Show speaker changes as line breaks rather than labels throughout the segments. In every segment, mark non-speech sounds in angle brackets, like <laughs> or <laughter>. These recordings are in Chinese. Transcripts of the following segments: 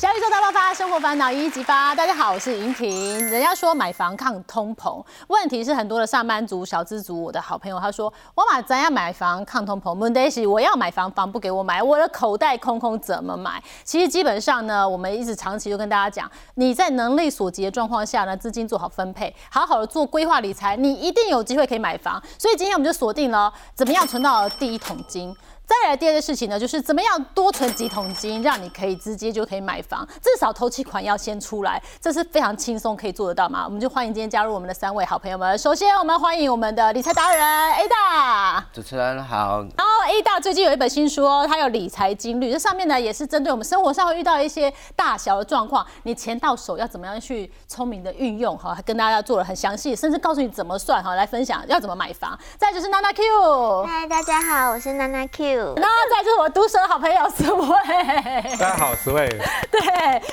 小宇宙大爆发，生活烦恼一一激发。大家好，我是莹婷。人家说买房抗通膨，问题是很多的上班族、小资族，我的好朋友他说，我马怎样买房抗通膨？Monday 是我要买房，房不给我买，我的口袋空空，怎么买？其实基本上呢，我们一直长期就跟大家讲，你在能力所及的状况下呢，资金做好分配，好好的做规划理财，你一定有机会可以买房。所以今天我们就锁定了怎么样存到第一桶金。再来第二件事情呢，就是怎么样多存几桶金，让你可以直接就可以买房，至少头期款要先出来，这是非常轻松可以做得到吗？我们就欢迎今天加入我们的三位好朋友们。首先，我们欢迎我们的理财达人 Ada，，
主持人好。
然后 A 大最近有一本新书哦，它有理财金律，这上面呢也是针对我们生活上会遇到一些大小的状况，你钱到手要怎么样去聪明的运用哈，跟大家做了很详细，甚至告诉你怎么算哈，来分享要怎么买房。再就是娜娜 Q，
嗨，大家好，我是娜娜 Q。
那再就是我毒舌好朋友思维，
大家好，思维。
对，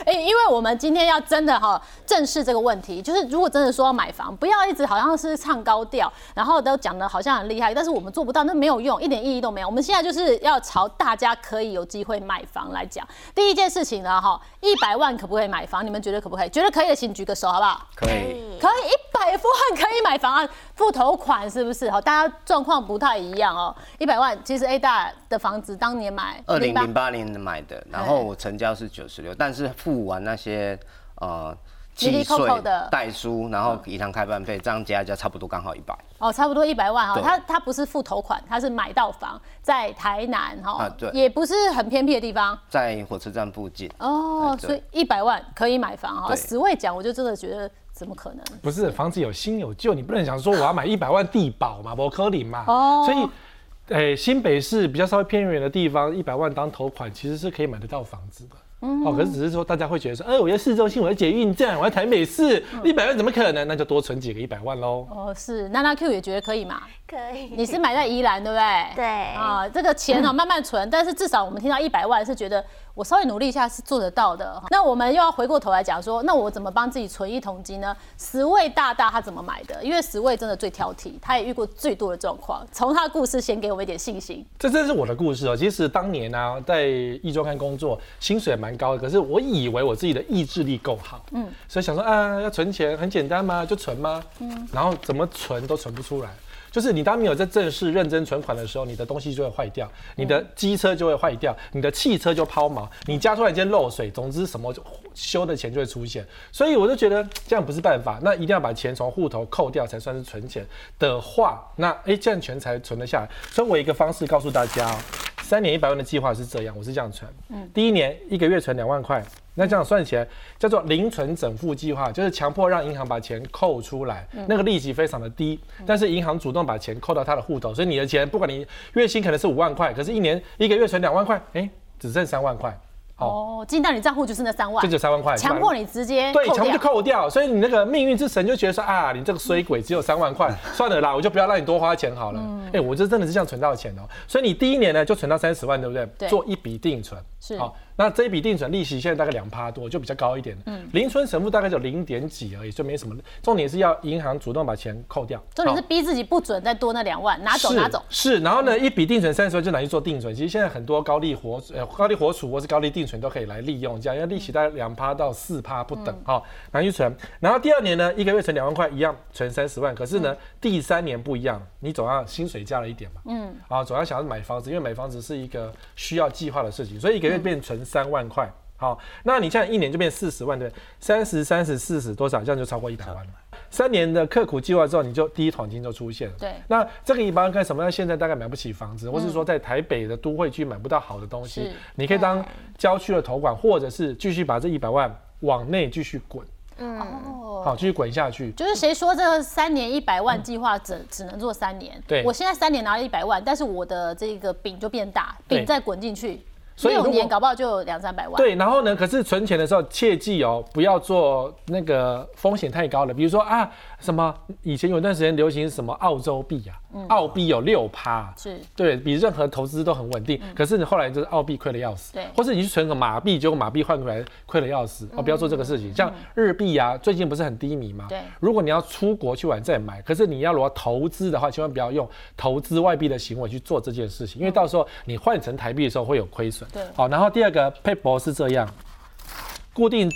哎，因为我们今天要真的哈正视这个问题，就是如果真的说要买房，不要一直好像是唱高调，然后都讲的好像很厉害，但是我们做不到，那没有用，一点意义都没有。我们现在就是要朝大家可以有机会买房来讲。第一件事情呢，哈，一百万可不可以买房？你们觉得可不可以？觉得可以的，请举个手，好不好？
可以。
可以，一百万可以买房啊，付头款是不是？好，大家状况不太一样哦。一百万，其实 A 大的房子当年买
二零零八年买的，然后我成交是九十六，但是付完那些呃契税、代书，然后银行开办费，这样加加差不多刚好一百。
哦，差不多一百万哈。他他不是付头款，他是买到房在台南哈，
对，
也不是很偏僻的地方，
在火车站附近。
哦，所以一百万可以买房哈。十位讲，我就真的觉得。怎么可能？
不是房子有新有旧，你不能想说我要买一百万地保嘛，博科林嘛。哦。所以，诶，新北市比较稍微偏远的地方，一百万当头款，其实是可以买得到房子的。嗯。哦，可是只是说大家会觉得说，哎，我要市中心，我要捷运站，我要台北市，一百万怎么可能？那就多存几个一百万喽。
哦，是。娜娜 Q 也觉得可以嘛？<laughs>
可以。
你是买在宜兰对不对？
对。
啊，这个钱哦，慢慢存，但是至少我们听到一百万是觉得。我稍微努力一下是做得到的。那我们又要回过头来讲说，那我怎么帮自己存一桶金呢？十位大大他怎么买的？因为十位真的最挑剔，他也遇过最多的状况。从他的故事先给我们一点信心。
这真是我的故事哦。其实当年呢，在一周刊工作，薪水蛮高的，可是我以为我自己的意志力够好，嗯，所以想说啊，要存钱很简单嘛？就存嘛？嗯，然后怎么存都存不出来。就是你当没有在正式认真存款的时候，你的东西就会坏掉，你的机车就会坏掉，你的汽车就抛锚，你家突然间漏水，总之什么修的钱就会出现。所以我就觉得这样不是办法，那一定要把钱从户头扣掉才算是存钱的话，那哎这样钱才存得下来。所以我一个方式告诉大家，三年一百万的计划是这样，我是这样存，嗯，第一年一个月存两万块。那这样算起来叫做零存整付计划，就是强迫让银行把钱扣出来，那个利息非常的低，但是银行主动把钱扣到他的户头，所以你的钱不管你月薪可能是五万块，可是一年一个月存两万块，哎，只剩三万块。
哦，进到你账户就是那三万，
就就三万块，
强迫你直接
对，强迫就扣掉，所以你那个命运之神就觉得说啊，你这个衰鬼只有三万块，<laughs> 算了啦，我就不要让你多花钱好了。哎，我这真的是这样存到钱哦，所以你第一年呢就存到三十万，对不对？
对，
做一笔定存
是好。
那这一笔定存利息现在大概两趴多，就比较高一点。嗯，零存神付大概就零点几而已，就没什么。重点是要银行主动把钱扣掉。
重点是逼自己不准再多那两万，拿走拿走。
是，然后呢，一笔定存三十万就拿去做定存。其实现在很多高利活呃高利活储或是高利定存都可以来利用，这样因为利息大概两趴到四趴不等，哦拿去存。然后第二年呢，一个月存两万块一样存三十万，可是呢，第三年不一样，你总要薪水加了一点嘛。嗯。啊，总要想要买房子，因为买房子是一个需要计划的事情，所以一个月变存三万块。好，那你现在一年就变四十万，对，三十、三十、四十多少，这样就超过一百万了。三年的刻苦计划之后，你就第一桶金就出现了。
对，
那这个一般干什么？现在大概买不起房子，或是说在台北的都会区买不到好的东西，你可以当郊区的投管，或者是继续把这一百万往内继续滚。嗯，好，继续滚下去。
就是谁说这三年一百万计划只只能做三年？
对，
我现在三年拿了一百万，但是我的这个饼就变大，饼再滚进去。六年搞不好就有两三百万。
对，然后呢？可是存钱的时候切记哦，不要做那个风险太高了，比如说啊。什么？以前有段时间流行什么澳洲币啊？澳币有六趴，
是
对比任何投资都很稳定。可是你后来就是澳币亏了要死，
对，
或是你去存个马币，结果马币换回来亏了要死。哦，不要做这个事情。像日币啊，最近不是很低迷吗？
对。
如果你要出国去玩再买，可是你要如果投资的话，千万不要用投资外币的行为去做这件事情，因为到时候你换成台币的时候会有亏损。
对。
好，然后第二个 PayPal 是这样。固定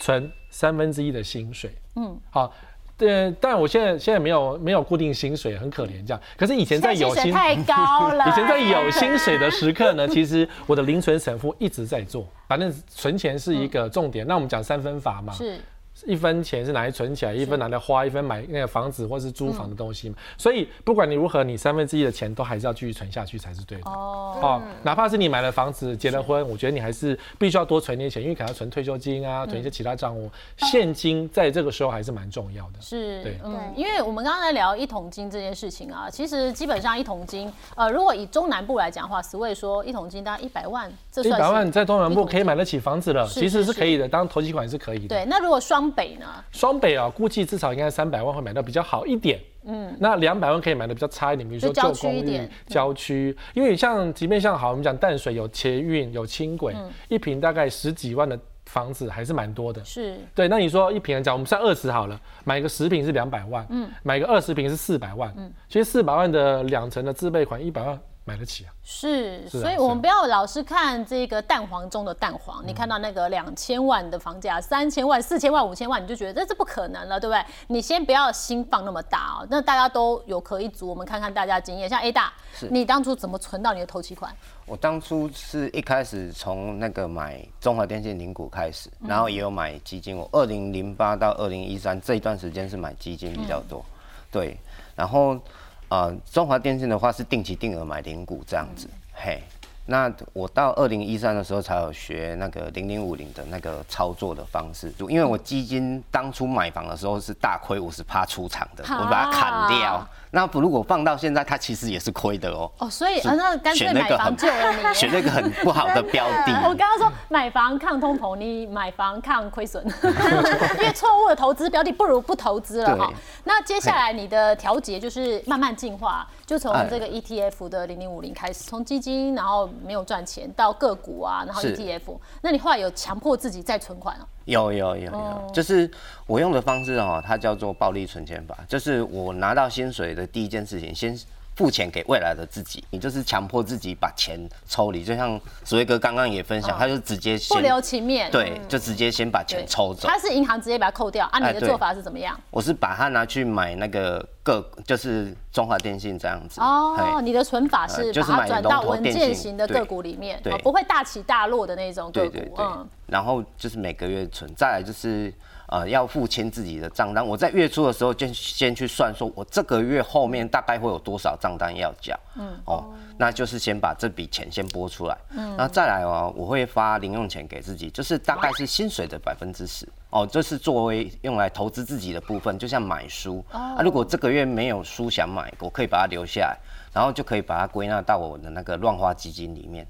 存三分之一的薪水。嗯，好。对，但我现在现在没有没有固定薪水，很可怜这样。可是以前在有薪
太高了，<laughs>
以前在有薪水的时刻呢，<laughs> 其实我的零存省付一直在做，反正存钱是一个重点。那我们讲三分法嘛，
是。
一分钱是拿来存起来，一分拿来花，一分买那个房子或是租房的东西嘛。所以不管你如何，你三分之一的钱都还是要继续存下去才是对的。哦，哦，哪怕是你买了房子、结了婚，我觉得你还是必须要多存点钱，因为可能要存退休金啊，存一些其他账户。现金在这个时候还是蛮重要的。
是，对，嗯，因为我们刚刚在聊一桶金这件事情啊，其实基本上一桶金，呃，如果以中南部来讲的话，十位说一桶金大概一百万，
这一百万在中南部可以买得起房子了，其实是可以的，当投机款是可以的。
对，那如果双北呢？
双北啊，估计至少应该三百万会买到比较好一点。嗯，那两百万可以买的比较差一点，比如说旧公寓、郊区。因为像即便像好，我们讲淡水有捷运、有轻轨，一平大概十几万的房子还是蛮多的。
是，
对。那你说一平讲，我们算二十好了，买个十平是两百万，嗯，买个二十平是四百万，嗯，其实四百万的两成的自备款一百万。买得起啊！
是，所以我们不要老是看这个蛋黄中的蛋黄。你看到那个两千万的房价，三千万、四千万、五千万，你就觉得这是不可能了，对不对？你先不要心放那么大哦。那大家都有可一组，我们看看大家经验。像 A 大，你当初怎么存到你的头期款？
我当初是一开始从那个买中华电信零股开始，然后也有买基金。我二零零八到二零一三这一段时间是买基金比较多，对，然后。呃，中华电信的话是定期定额买零股这样子，嘿。那我到二零一三的时候才有学那个零零五零的那个操作的方式，因为我基金当初买房的时候是大亏五十趴出场的，我把它砍掉。那如果放到现在，它其实也是亏的哦。
哦，所以啊那干脆买房救了你，
选那个很不好的标的。
我刚刚说买房抗通膨，你买房抗亏损，<laughs> 因为错误的投资标的不如不投资了哈。那接下来你的调节就是慢慢进化，就从这个 ETF 的零零五零开始，从基金然后。没有赚钱到个股啊，然后 ETF，那你后来有强迫自己再存款哦？
有有有有，就是我用的方式哦，它叫做暴力存钱法，就是我拿到薪水的第一件事情先。付钱给未来的自己，你就是强迫自己把钱抽离，就像所谓哥刚刚也分享，他就直接
不留情面，
对，就直接先把钱抽走。
他是银行直接把它扣掉，啊，你的做法是怎么样？
我是把它拿去买那个个，就是中华电信这样子。
哦，你的存法是把它转到文件型的个股里面，对，不会大起大落的那种个股。
嗯，然后就是每个月存，再来就是。呃，要付清自己的账单。我在月初的时候就先去算，说我这个月后面大概会有多少账单要缴。嗯，哦，那就是先把这笔钱先拨出来。嗯，那再来哦，我会发零用钱给自己，就是大概是薪水的百分之十。哦，这是作为用来投资自己的部分，就像买书。啊，如果这个月没有书想买，我可以把它留下来，然后就可以把它归纳到我的那个乱花基金里面。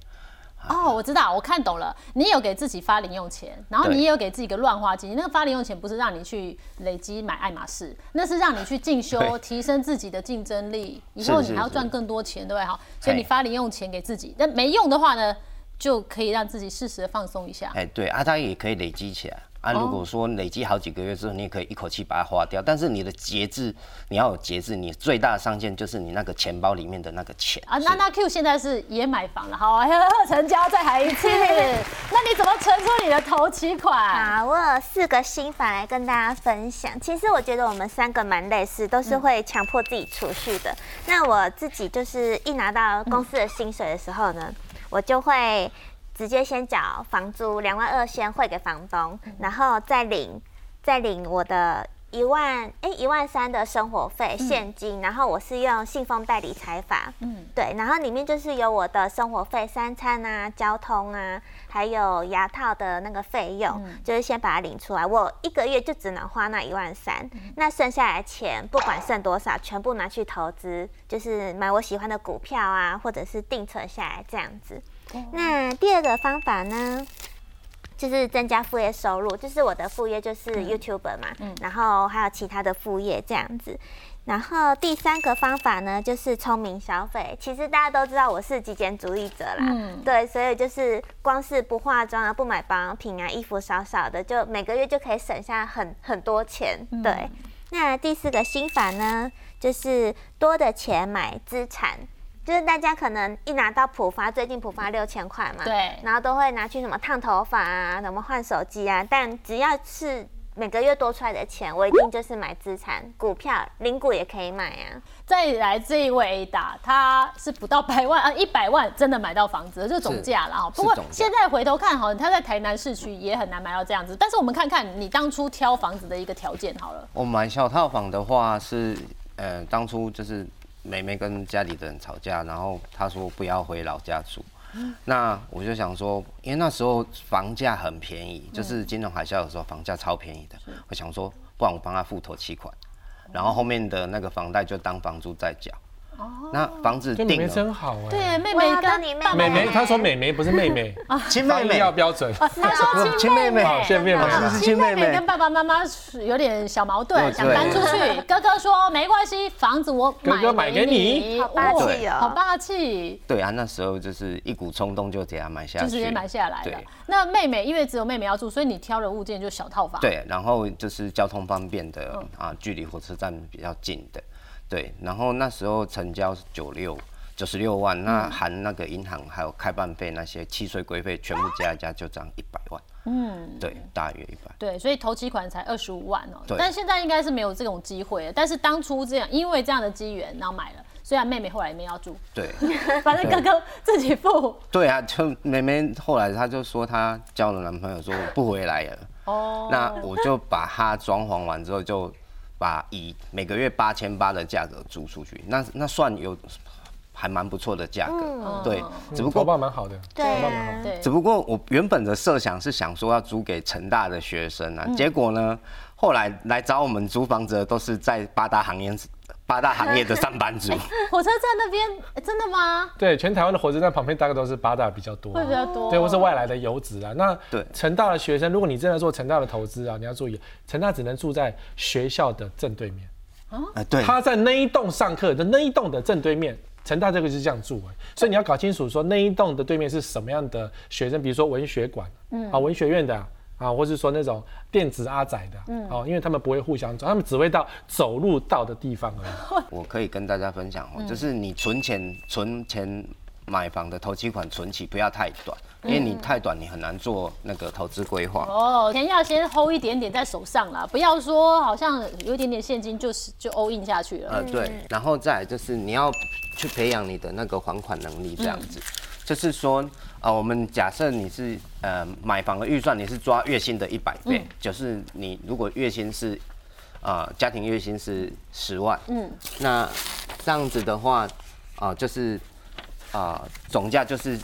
哦，我知道，我看懂了。你有给自己发零用钱，然后你也有给自己一个乱花金。那个发零用钱不是让你去累积买爱马仕，那是让你去进修，<laughs> 提升自己的竞争力。以后你还要赚更多钱，对不对？哈，所以你发零用钱给自己。那没用的话呢，就可以让自己适时的放松一下。
哎，对啊，它也可以累积起来。啊，如果说累积好几个月之后，你也可以一口气把它花掉，但是你的节制，你要有节制，你最大的上限就是你那个钱包里面的那个钱。
啊，那那 Q 现在是也买房了，好，<laughs> 成交再来一次。<laughs> 那你怎么存出你的头期款？
啊，我有四个心法来跟大家分享。其实我觉得我们三个蛮类似，都是会强迫自己储蓄的。那我自己就是一拿到公司的薪水的时候呢，我就会。直接先缴房租两万二，先汇给房东，然后再领再领我的一万哎一万三的生活费现金，然后我是用信封代理财法，嗯，对，然后里面就是有我的生活费、三餐啊、交通啊，还有牙套的那个费用，就是先把它领出来，我一个月就只能花那一万三，那剩下来钱不管剩多少，全部拿去投资，就是买我喜欢的股票啊，或者是定存下来这样子。那第二个方法呢，就是增加副业收入，就是我的副业就是 YouTuber 嘛，嗯然后还有其他的副业这样子。然后第三个方法呢，就是聪明消费。其实大家都知道我是极简主义者啦，嗯对，所以就是光是不化妆啊，不买保养品啊，衣服少少的，就每个月就可以省下很很多钱。对，那第四个心法呢，就是多的钱买资产。就是大家可能一拿到普发，最近普发六千块嘛，
对
然后都会拿去什么烫头发啊，什么换手机啊，但只要是每个月多出来的钱，我一定就是买资产，股票、零股也可以买啊。
再来这一位 A 打，他是不到百万啊，一百万真的买到房子，就总价了哈。不过现在回头看哈，他在台南市区也很难买到这样子。但是我们看看你当初挑房子的一个条件好了。
我买小套房的话是，呃，当初就是妹妹跟家里的人吵架，然后她说不要回老家住。<gasps> 那我就想说，因为那时候房价很便宜，就是金融海啸的时候房价超便宜的。我想说，不然我帮她付头期款，然后后面的那个房贷就当房租再缴。那房子定了，
真好哎。
对，妹妹跟
你妹
妹。妹，她说妹妹不是 <laughs> 妹妹，
亲妹妹。
要标准。
她说亲妹妹，
好亲妹妹。
啊
是
亲妹妹。
亲妹妹
跟爸爸妈妈有点小矛盾，想搬出去。哥哥说没关系，房子我
哥哥买给你。
哦
好霸气啊
好霸气，
对啊，那时候就是一股冲动就给他买下去，
就直接买下来了。那妹妹因为只有妹妹要住，所以你挑的物件就小套房。
对，然后就是交通方便的、
嗯。
啊，距离火车站比较近的，对。然后那时候成交是九六九十六万，
嗯
那含那个银行还有开办费那些契税规费全部加一加就涨一百万，嗯，对，大约一百。
对，所以头期款才二十五万哦、
对
但现在应该是没有这种机会了。但是当初这样，因为这样的机缘，然后买了。虽然妹妹后来也没要住，
对，<laughs>
反正哥哥自己付。
对啊，就妹妹后来她就说她交了男朋友，说我不回来了，
哦，
那我就把它装潢完之后，就把以每个月八千八的价格租出去，那那算有还蛮不错的价格，对，只不
头
过
发蛮好的，
对。
对。
只不过我原本的设想是想说要租给成大的学生
嗯。
啊，结果呢，后来来找我们租房子的都是在八大行业八大行业的上班族，
火车站那边诶真的吗？
对，全台湾的火车站旁边大概都是八大比较多
会，比较多。
对，或是外来的游子啊。那
对
成大的学生，如果你真的做成大的投资啊，你要注意，成大只能住在学校的正对面，
啊，对，
他在那一栋上课的那一栋的正对面。成大这个是这样住哎，所以你要搞清楚说那一栋的对面是什么样的学生，比如说文学馆，嗯，啊文学院的啊，啊或是说那种电子阿仔的，嗯，哦，因为他们不会互相走，他们只会到走路到的地方而已。<laughs>
我可以跟大家分享
嗯
哦，就是你存钱存钱买房的头期款存起不要太短，因为你太短你很难做那个投资规划。
哦，钱要先 hold 一点点在手上啦，不要说好像有一点点现金就是就 all in 下去了。
呃，对，然后再来就是你要去培养你的那个还款能力，这样子，就是说，呃，我们假设你是呃买房的预算你是抓月薪的一百倍，就是你如果月薪是呃家庭月薪是十万，嗯，那这样子的话，啊、就是啊、总价就是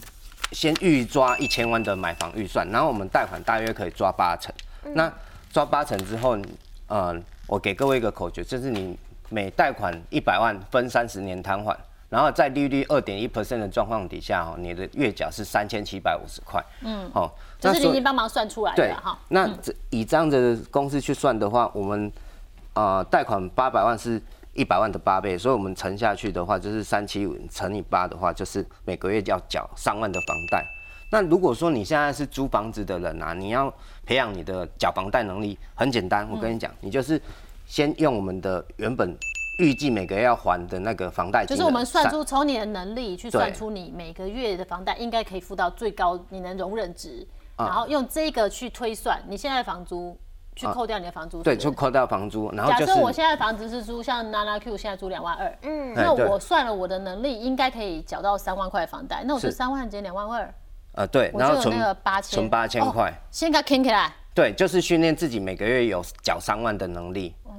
先预抓一千万的买房预算，然后我们贷款大约可以抓八成。那抓八成之后，呃，我给各位一个口诀，就是你每贷款一百万分三十年摊还，然后在利率二点一 percent 的状况底下，哦，你的月缴是三千七百五十块。嗯，哦，
这是你已经帮忙算出来的
对
啦哈。
那这以这样的公式去算的话，我们呃贷款八百万是一百万的八倍，所以我们乘下去的话，就是三七五乘以八的话，就是每个月要缴三万的房贷。那如果说你现在是租房子的人啊，你要培养你的缴房贷能力，很简单，我跟你讲，你就是先用我们的原本预计每个月要还的那个房贷，
就是我们算出从你的能力去算出你每个月的房贷应该可以付到最高你能容忍值，
啊。
然后用这个去推算你现在的房租，去扣掉你的房租。
对，就扣掉房租，然后
假
就是
设我现在房子是租像 Nana Q 现在租两万二，
嗯，
那我算了我的能力应该可以缴到三万块房贷，那我就三万减两万二，
呃对，
我就有
然后存
那个八千，
存八千
哦
块。
先给它啃起来。
对，就是训练自己每个月有缴三万的能力。
哦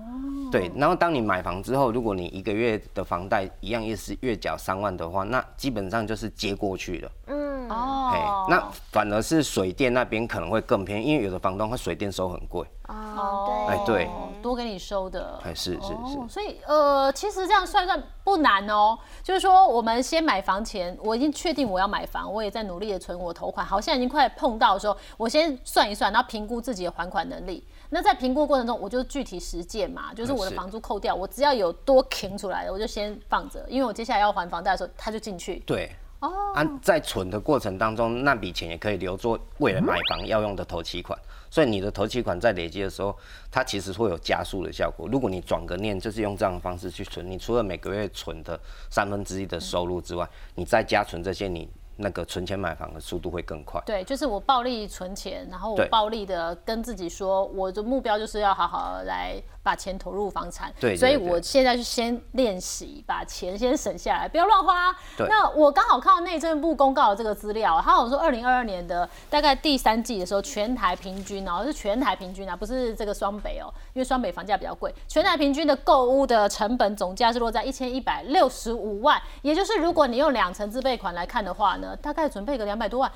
对，然后当你买房之后，如果你一个月的房贷一样也是月缴三万的话，那基本上就是接过去了。
嗯，
嘿
哦，，
那反而是水电那边可能会更便宜，因为有的房东他水电收很贵。
哦，
哎对
多给你收的，
哎是是
哦
是
所以呃，其实这样算算不难哦。就是说，我们先买房前，我已经确定我要买房，我也在努力的存我头款。好，现在已经快碰到的时候，我先算一算，然后评估自己的还款能力。那在评估过程中，我就具体实践嘛，就是我的房租扣掉，我只要有多停出来的，我就先放着，因为我接下来要还房贷的时候，它就进去。
对。
哦，
啊，在存的过程当中，那笔钱也可以留作未来买房要用的头期款。所以你的头期款在累积的时候，它其实会有加速的效果。如果你转个念，就是用这样的方式去存，你除了每个月存的三分之一的收入之外，你再加存这些，你那个存钱买房的速度会更快。
对，就是我暴力存钱，然后我暴力的跟自己说，我的目标就是要好好来把钱投入房产。
对对
所以我现在就先练习把钱先省下来，不要乱花。
对
那我刚好看到内政部公告的这个资料，他有说二零二二年的大概第三季的时候，全台平均哦，是全台平均啊，不是这个双北哦，因为双北房价比较贵，全台平均的购物的成本总价是落在一千一百六十五万，也就是如果你用两成自备款来看的话呢，大概准备个两百多万。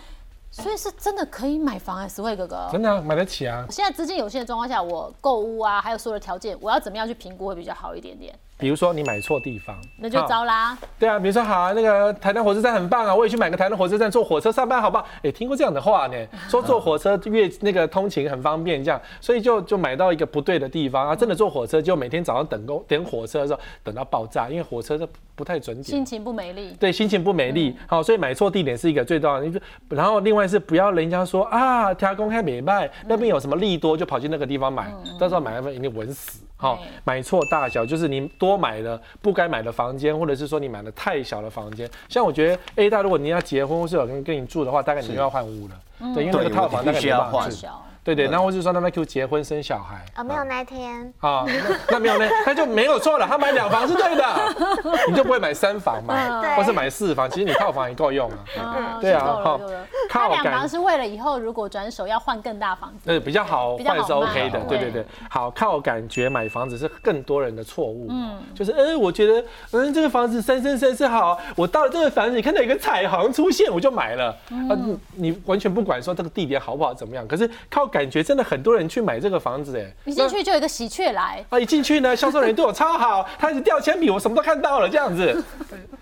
所以是真的可以买房哎、实惠哥哥。
真的啊买得起啊。
现在资金有限的状况下，我购物啊，还有所有的条件，我要怎么样去评估会比较好一点点？
比如说你买错地方，
那就糟啦。
对啊，比如说好啊，那个台南火车站很棒啊，我也去买个台南火车站坐火车上班，好不好？哎，听过这样的话呢，<laughs> 说坐火车越那个通勤很方便，这样，所以就就买到一个不对的地方啊，真的坐火车就每天早上等公等火车的时候等到爆炸，因为火车都不太准点
心。情不美丽。
对，心情不美丽，好、所以买错地点是一个最重要的。然后另外是不要人家说啊，条公开美卖那边有什么利多，就跑去那个地方买，到时候买那份一定稳死。好、
对
买错大小就是你多买了不该买的房间，或者是说你买了太小的房间。像我觉得 A 大，如果你要结婚或是有人跟你住的话，大概你就要换屋了。对，因为那个套房大概
我必须要换
没办法住。对对，然后或者说他们 Q 结婚生小孩。
啊，没有那一天，
啊，那 <laughs> 那没有那，他就没有错了，他买两房是对的，<laughs> 你就不会买三房嘛，
对。
或是买四房，其实你套房也够用啊。
嗯
对啊
是够了
好
够了
靠
他两房
感
是为了以后如果转手要换更大房子，
呃，比较好换是 OK 的
卖，
对对对。好，靠感觉买房子是更多人的错误。嗯，就是嗯，我觉得嗯这个房子三生三世好，我到了这个房子，你看到有个彩虹出现，我就买了。啊，你你完全不管说这个地点好不好怎么样，可是靠感觉，真的很多人去买这个房子，哎，
一进去就有一个喜鹊来，
啊，一进去呢，销售人员对我超好，他一直掉铅笔，我什么都看到了，这样子。<laughs>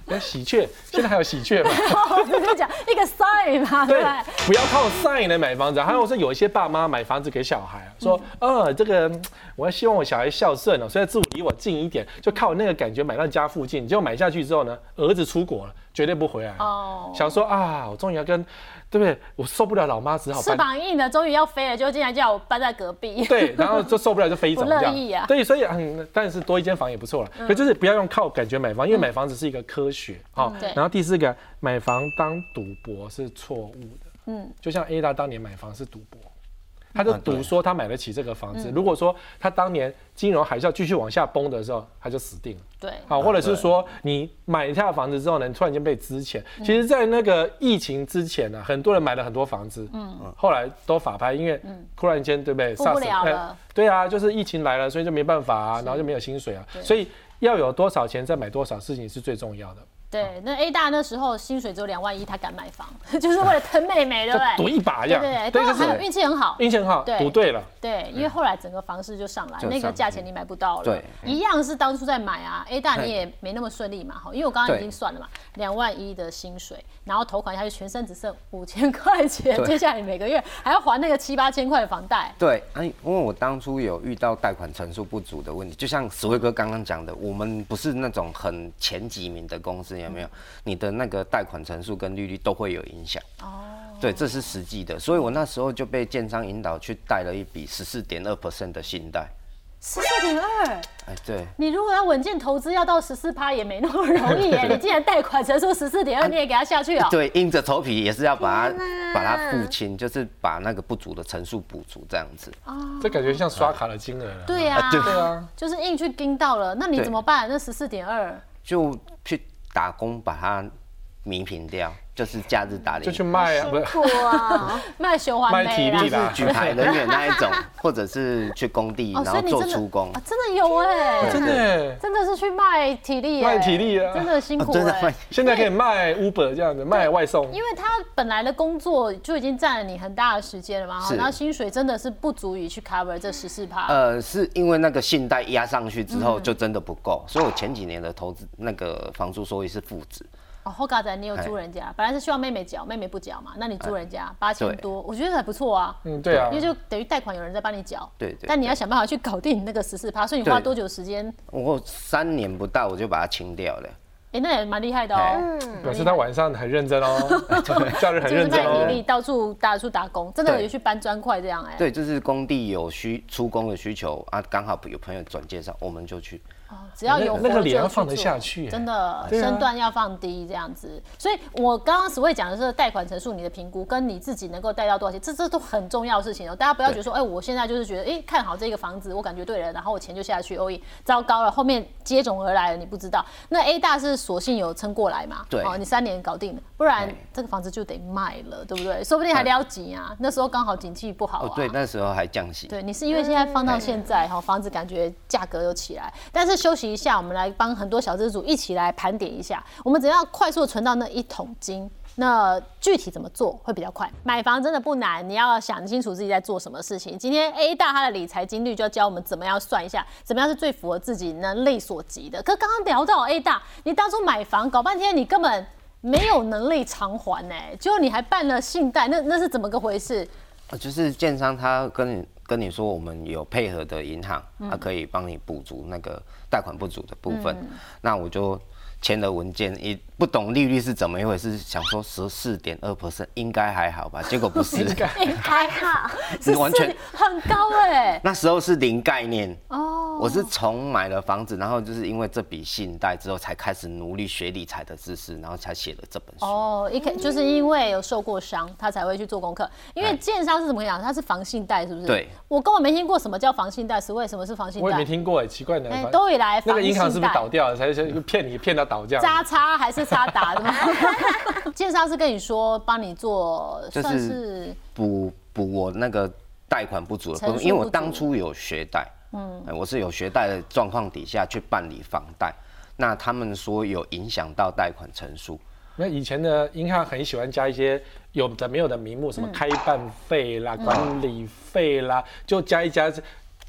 有喜鹊，现在还有喜鹊吗？
我跟你讲一个 sign 嘛，对
对
不
要靠 sign 来买房子。还有说有一些爸妈买房子给小孩啊，说，呃，这个嗯我要希望我小孩孝顺哦，所以住离我近一点，就靠那个感觉买到家附近。结果买下去之后呢，儿子出国了，绝对不回来。
哦，
想说啊，我终于要跟，对不对？我受不了老妈，只好
翅
搬。
膀硬了，终于要飞了，就竟然叫我搬在隔壁。
对，然后就受不了就飞走
不 <laughs>
这样。
乐意啊
对，所以嗯，但是多一间房也不错了。可就是不要用靠感觉买房，因为买房子是一个科学啊。
对
然后第四个，买房当赌博是错误的。
嗯，
就像 A 大当年买房是赌博，他就赌说他买得起这个房
嗯。
子。如果说他当年金融海啸继续往下崩的时候，他就死定了。
对，
好，或者是说你买下房子之后呢，你突然间被资遣。
嗯。
其实，在那个疫情之前呢、很多人买了很多房子，嗯，后来都法拍，因为突然间对不对？
付不了了。
对啊，就是疫情来了，所以就没办法啊，然后就没有薪水啊，所以要有多少钱再买多少事情是最重要的，
对，那 A 大那时候薪水只有两万一，他敢买房，<laughs> 就是为了疼妹妹，对不对？<laughs>
赌一把一样。
对对对，刚好
就是
还有运气很好。
运气很好，
对
赌对了。
对，因为后来整个房市就上来，那个价钱你买不到了。
对，
一样是当初在买啊，A 大你也没那么顺利嘛，哈，因为我刚刚已经算了嘛，两万一的薪水，然后头款下去，全身只剩五千块钱，接下来每个月还要还那个七八千块的房贷。
对，哎，因为我当初有遇到贷款成数不足的问题，就像石辉哥刚刚讲的，我们不是那种很前几名的公司，有没有？你的那个贷款成数跟利率都会有影响。哦，对，这是实际的，所以我那时候就被建商引导去贷了一笔十四点二 percent 的信贷。
十四点二，
哎，对，
你如果要稳健投资，要到十四趴也没那么容易耶。<laughs> 你既然贷款成数十四点二，你也给他下去哦。
对，硬着头皮也是要把它把它付清，就是把那个不足的成数补足这样子。
这感觉像刷卡的金额了。
对呀、
对
啊，
就是硬去盯到了，那你怎么办？那十四点二，
就去打工把它弥平掉，就是假日打零。
就去卖啊，不是 <laughs>
卖循环
卖体力啦。
举牌人员那一种，或者是去工地
哦，
然后做出工。
啊，。真的有哎、
真的。耶。
真的是去卖体力耶、
卖体力啊。
真的辛苦哎、<laughs>
现在可以卖 Uber 这样子，卖外送。
因为他本来的工作就已经占了你很大的时间了嘛，然后薪水真的是不足以去 cover 这十四趴。
呃，是因为那个信贷压上去之
嗯。
后，就真的不够，所以我前几年的投资那个房租收益是负值。
哦，后嘎仔你有
哎
租人家，本来是希望妹妹缴，妹妹不缴嘛，那你租人家八千多，我觉得还不错啊。
嗯，对啊
因为，就等于贷款有人在帮你缴，
对对
但你要想办法去搞定你那个十四趴，所以你花
对
多久时间？
我三年不到我就把它清掉了。
哎，那也蛮厉害的哦。
嗯，
表示他晚上很认真哦，<laughs> 假日很
就是
认真哦。
卖体力，到处到处打工，真的有去搬砖块这样哎。
对，就是工地有需出工的需求啊，刚好有朋友转介绍，我们就去。
哦，只要有
那个脸要放得下去
真的
啊
身段要放低这样子。所以我刚刚所谓讲的是贷款成数，你的评估跟你自己能够贷到多少钱，这这都很重要的事情哦。大家不要觉得说，哎，我现在就是觉得，哎，看好这个房子，我感觉对了，然后我钱就下去，哦，糟糕了，后面接踵而来了，你不知道。那 A 大是索性有撑过来嘛？
对
哦，你三年搞定了，不然这个房子就得卖了，对不对？说不定还撩急啊，那时候刚好景气不好啊。
哦，对，那时候还降息。
对你是因为现在放到现在哈，房子感觉价格又起来，但是休息一下，我们来帮很多小资主一起来盘点一下，我们怎样快速存到那一桶金。那具体怎么做会比较快？买房真的不难，你要想清楚自己在做什么事情。今天 A 大他的理财经历就要教我们怎么样算一下，怎么样是最符合自己能力所及的。可刚刚聊到 A 大，你当初买房搞半天，你根本没有能力偿还呢、结果你还办了信贷，那那是怎么个回事？
呃就是建商他跟你跟你说，我们有配合的银行，它可以帮你补足那个贷款不足的部分。那我就签了文件，也不懂利率是怎么一回事，想说十四点二 percent 应该还好吧，结果不是，<laughs>
还好，<laughs>
是完全
很高哎、<laughs>
那时候是零概念。
哦，
我是从买了房子，然后就是因为这笔信贷之后，才开始努力学理财的知识，然后才写了这本书。
哦，一开就是因为有受过伤，他才会去做功课。因为
哎
建商是怎么讲？他是房信贷，是不是？
对。
我根本没听过什么叫房信贷，是为什么是房信贷
我也没
贷？
听过哎，奇怪呢。
哎，
反
都以来
那
房信
个银行是不是倒掉了，才是骗你骗到
渣叉还是渣打的吗？<laughs> 建商是跟你说帮你做，算
就是
是
补补我那个贷款不足的部分，因为我当初有学贷，嗯，我是有学贷的状况底下去办理房贷，那他们说有影响到贷款成数，
那以前的银行很喜欢加一些有的没有的名目，什么开办费啦、管理费啦，就加一加，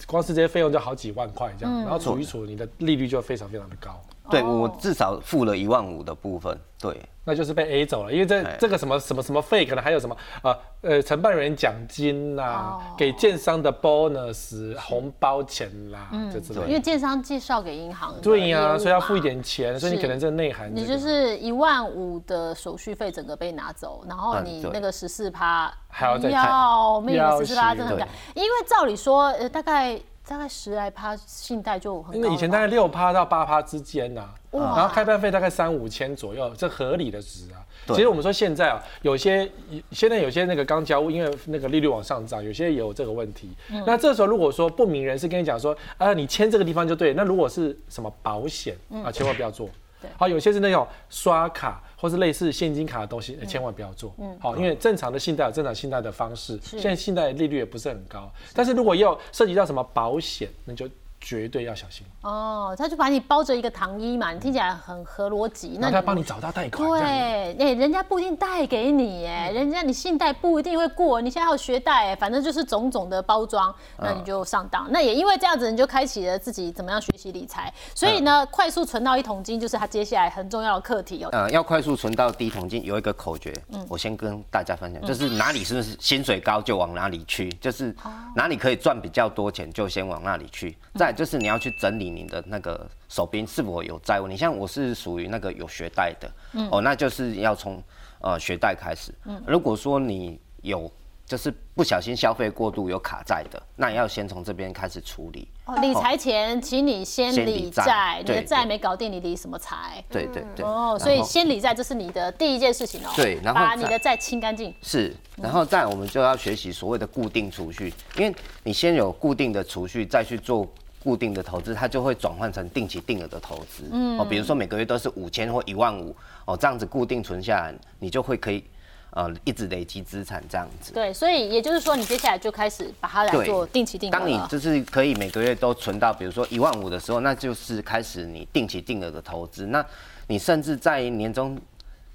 光是这些费用就好几万块这样，然后除一除，你的利率就非常非常的高，
对
哦。
我至少付了一万五的部分，对，
那就是被 A 走了，因为这
哎。
这个什么什么什么费，可能还有什么呃呃承办人奖金啦，给建商的 bonus 红包钱啦，这之类的。
因为建商介绍给银行的
对呀、所以要付一
嘛
点钱，所以你可能这内涵、这个。
你就是一万五的手续费整个被拿走，然后你那个十四趴
还要再
要命
要
十四趴
死
真的很
对。
高，因为照理说呃大概大概十来趴信贷就很高，
因为以前大概六趴到八趴之间呐、
哇
然后开办费大概三五千左右，这合理的值啊。其实我们说现在啊，有些现在有些那个刚交屋，因为那个利率往上涨，有些也有这个问题。
嗯
那这时候如果说不明人士跟你讲说，啊，你签这个地方就对，那如果是什么保险啊，千万不要做。
嗯对
好，有些是那种刷卡或是类似现金卡的东西，呃千万不要做。嗯好，因为正常的信贷有正常信贷的方式，现在信贷利率也不是很高，但是如果要涉及到什么保险，那就绝对要小心。
哦，他就把你包着一个糖衣嘛，你听起来很合逻辑。
那他帮你找到贷款，
对，哎、人家不一定贷给你，哎，人家你信贷不一定会过，你现在还有学贷，哎，反正就是种种的包装，那你就上当。那也因为这样子，你就开启了自己怎么样学习理财。所以呢，快速存到一桶金，就是他接下来很重要的课题哦。
呃，要快速存到第一桶金，有一个口诀，
嗯
我先跟大家分享，就是哪里是不是薪水高就往哪里去，就是
哦
哪里可以赚比较多钱就先往那里去。再就是你要去整理你的那个手边是否有债务，你像我是属于那个有学贷的，
嗯
哦，那就是要从呃学贷开始。如果说你有就是不小心消费过度有卡债的，那也要先从这边开始处理。
哦理财前，请你先理
债，
你的债没搞定，你理什么财？
对对对。
哦，所以先理债，这是你的第一件事情哦。
对然后
把你的债清干净。
是，然后再我们就要学习所谓的固定储蓄，因为你先有固定的储蓄，再去做固定的投资，它就会转换成定期定额的投资。嗯，哦，比如说每个月都是五千或一万五，哦，这样子固定存下来，你就会可以呃一直累积资产这样子。
对，所以也就是说，你接下来就开始把它来做定期定额
当你。就是可以每个月都存到，比如说一万五的时候，那就是开始你定期定额的投资。那你甚至在年终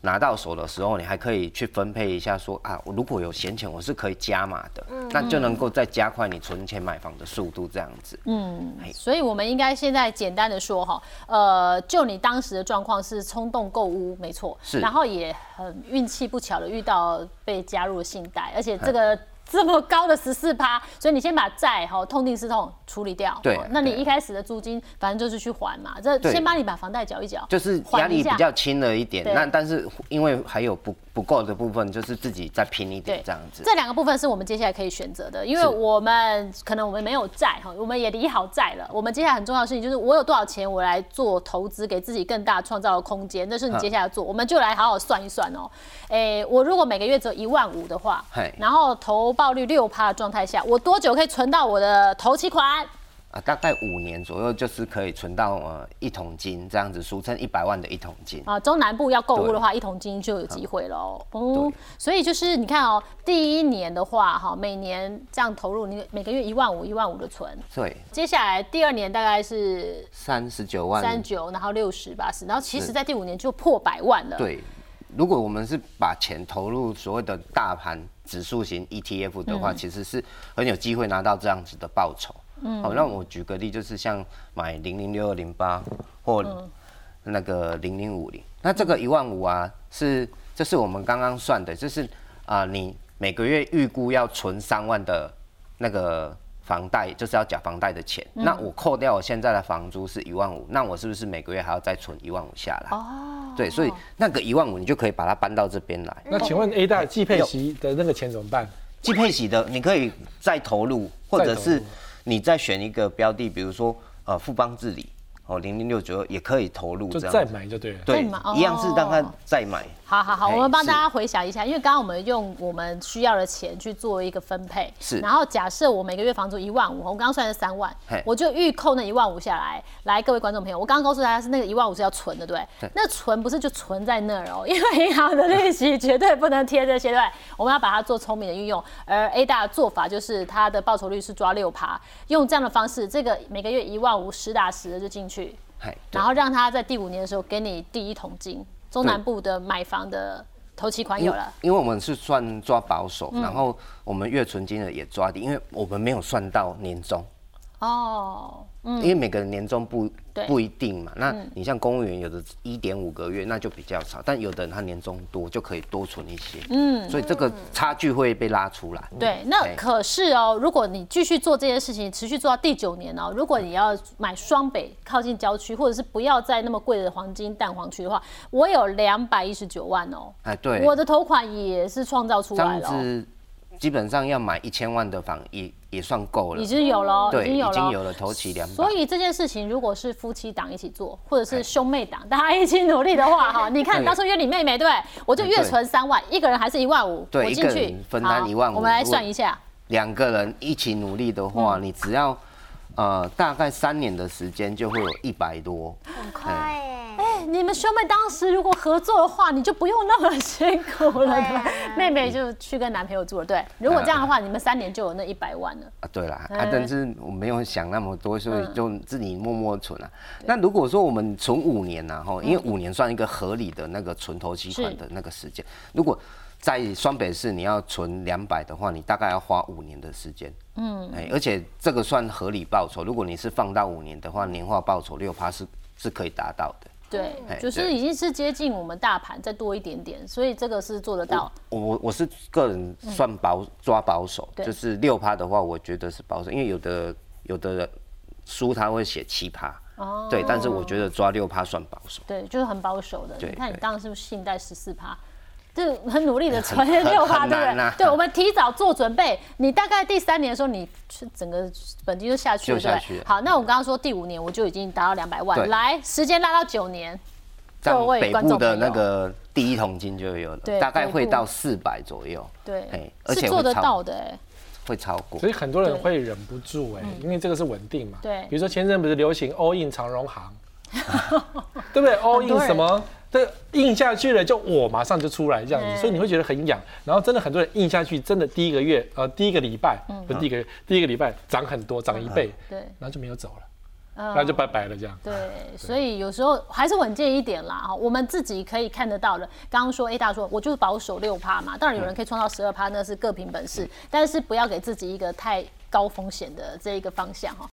拿到手的时候，你还可以去分配一下说啊，我如果有闲钱，我是可以加码的，那就能够再加快你存钱买房的速度，这样子。
嗯，所以我们应该现在简单的说哈，呃，就你当时的状况是冲动购物，没错，
是。
然后也很运气不巧的遇到被加入信贷，而且这个。这么高的十四趴，所以你先把债哈痛定思痛处理掉。
对
哦那你一开始的租金反正就是去还嘛，这先帮你把房贷缴一缴，
就是压力比较轻了一点
对。
那但是因为还有不不够的部分，就是自己再拼一点这样子。
这两个部分是我们接下来可以选择的，因为我们可能我们没有债哈，我们也理好债了。我们接下来很重要的事情就是我有多少钱，我来做投资，给自己更大创造的空间，那是你接下来要做。我们就来好好算一算哦。诶，我如果每个月只有一万五的话，然后投报率六趴的状态下，我多久可以存到我的头期款？
啊，大概五年左右就是可以存到呃一桶金这样子，俗称一百万的一桶金。
啊，中南部要购物的话，一桶金就有机会喽。哦
对，
所以就是你看哦，第一年的话，哈，每年这样投入，你每个月一万五、一万五的存。
对，
接下来第二年大概是
三十九万。
三九，然后六十、八十，然后其实在第五年就破百万了。，
对，如果我们是把钱投入所谓的大盘指数型 ETF 的话，
嗯。
其实是很有机会拿到这样子的报酬。嗯，好，那我举个例，就是像买零零六二零八或
嗯。
那个零零五零，那这个一万五啊，是这是我们刚刚算的，就是啊、你每个月预估要存三万的那个房贷，就是要缴房贷的钱。
嗯
那我扣掉我现在的房租是一万五，那我是不是每个月还要再存一万五下来？
哦，
对，所以那个一万五你就可以把它搬到这边来。
那请问 A 大季配息的那个钱怎么办？
季配息的你可以再投入，或者是你再选一个标的，比如说呃富邦治理哦零零六九也可以投入
就再
这样子。
买就对了。
对一样是让它
哦
再买。
好好好，我们帮大家回想一下，因为刚刚我们用我们需要的钱去做一个分配，
是
然后假设我每个月房租一万五，我刚刚算是三万，我就预扣那一万五下来。来，各位观众朋友，我刚刚告诉大家是那个一万五是要存的，对不对？
对
那存不是就存在那儿哦，<laughs> 因为银行的利息绝对不能贴这些，对不对？我们要把它做聪明的运用。而 A 大的做法就是它的报酬率是抓六趴，用这样的方式，这个每个月一万五实打实的就进去，然后让他在第五年的时候给你第一桶金。中南部的买房的头期款有了，
因为我们是算抓保守，
嗯。
然后我们月存金额也抓低，因为我们没有算到年终。
哦，
因为每个人年终不
对
不一定嘛，那你像公务员有的一点五个月，那就比较少，但有的人他年终多，就可以多存一些，嗯，所以这个差距会被拉出来。
对，那可是哦，如果你继续做这件事情，持续做到第九年哦，如果你要买双北靠近郊区，或者是不要在那么贵的黄金蛋黄区的话，我有两百一十九万哦，
哎，对，
我的头款也是创造出
这
来了
基本上要买一千万的房也也算够了
已，经有了已经有了哦。
已经有了头期两百
所。以这件事情，如果是夫妻档一起做，或者是兄妹档，大家一起努力的话，哈，<laughs> 你看
对
当初约你妹妹，对？我就月存三万，一个人还是一万五，
对
我进去
一个人分担
好
15,000
我们来算一下，
两个人一起努力的话，你只要呃大概三年的时间就会有一百多。
很快耶。
哎，你们兄妹当时如果合作的话，你就不用那么辛苦了，<laughs> 对？妹妹就去跟男朋友住了，对。如果这样的话，你们三年就有那一百万了。
啊，对啦，啊
嗯，
但是我没有想那么多，所以就自己默默存啊。那如果说我们存五年呐，哈，因为五年算一个合理的那个存头期款的那个时间，如果在双北市你要存两百的话，你大概要花五年的时间。嗯，哎，而且这个算合理报酬，如果你是放到五年的话，年化报酬六趴是是可以达到的。
对，
哎
就是已经是接近我们大盘再多一点点，所以这个是做得到。
我我我是个人算保抓保守，
对
就是六趴的话，我觉得是保守，因为有的有的书他会写七趴，
哦
对，但是我觉得抓六趴算保守。
对，就是很保守的。你看你
对
当时是不是信贷十四趴，就很努力的存
很
六趴，
很
对不对？对，我们提早做准备，你大概第三年的时候，你是整个本金就下去了，对不对？好，那我刚刚说第五年我就已经达到两百万，
对
来，时间拉到九年，各位
北部的
观众的
那个第一桶金就有了
对，
大概会到四百左右，
对
嘿，而
且做得到的，哎，
会超过
所。以很多人
对
会忍不住哎、因为这个是稳定嘛。
对
比如说前阵不是流行 all in 长荣行，<laughs> 对不对？all in
人
什么？这印下去了，就我马上就出来这样
嗯
子，所以你会觉得很痒。然后真的很多人印下去，真的第一个月呃第一个礼拜
嗯
不是第一个月，第一个礼拜涨很多，涨一倍，
对，
然后就没有走了，
嗯
那就拜拜了这样。
对，所以有时候还是稳健一点啦。哈，我们自己可以看得到的。刚刚说 A 大说，我就是保守六趴嘛，当然有人可以创造十二趴，那是各凭本事，但是不要给自己一个太高风险的这一个方向哈。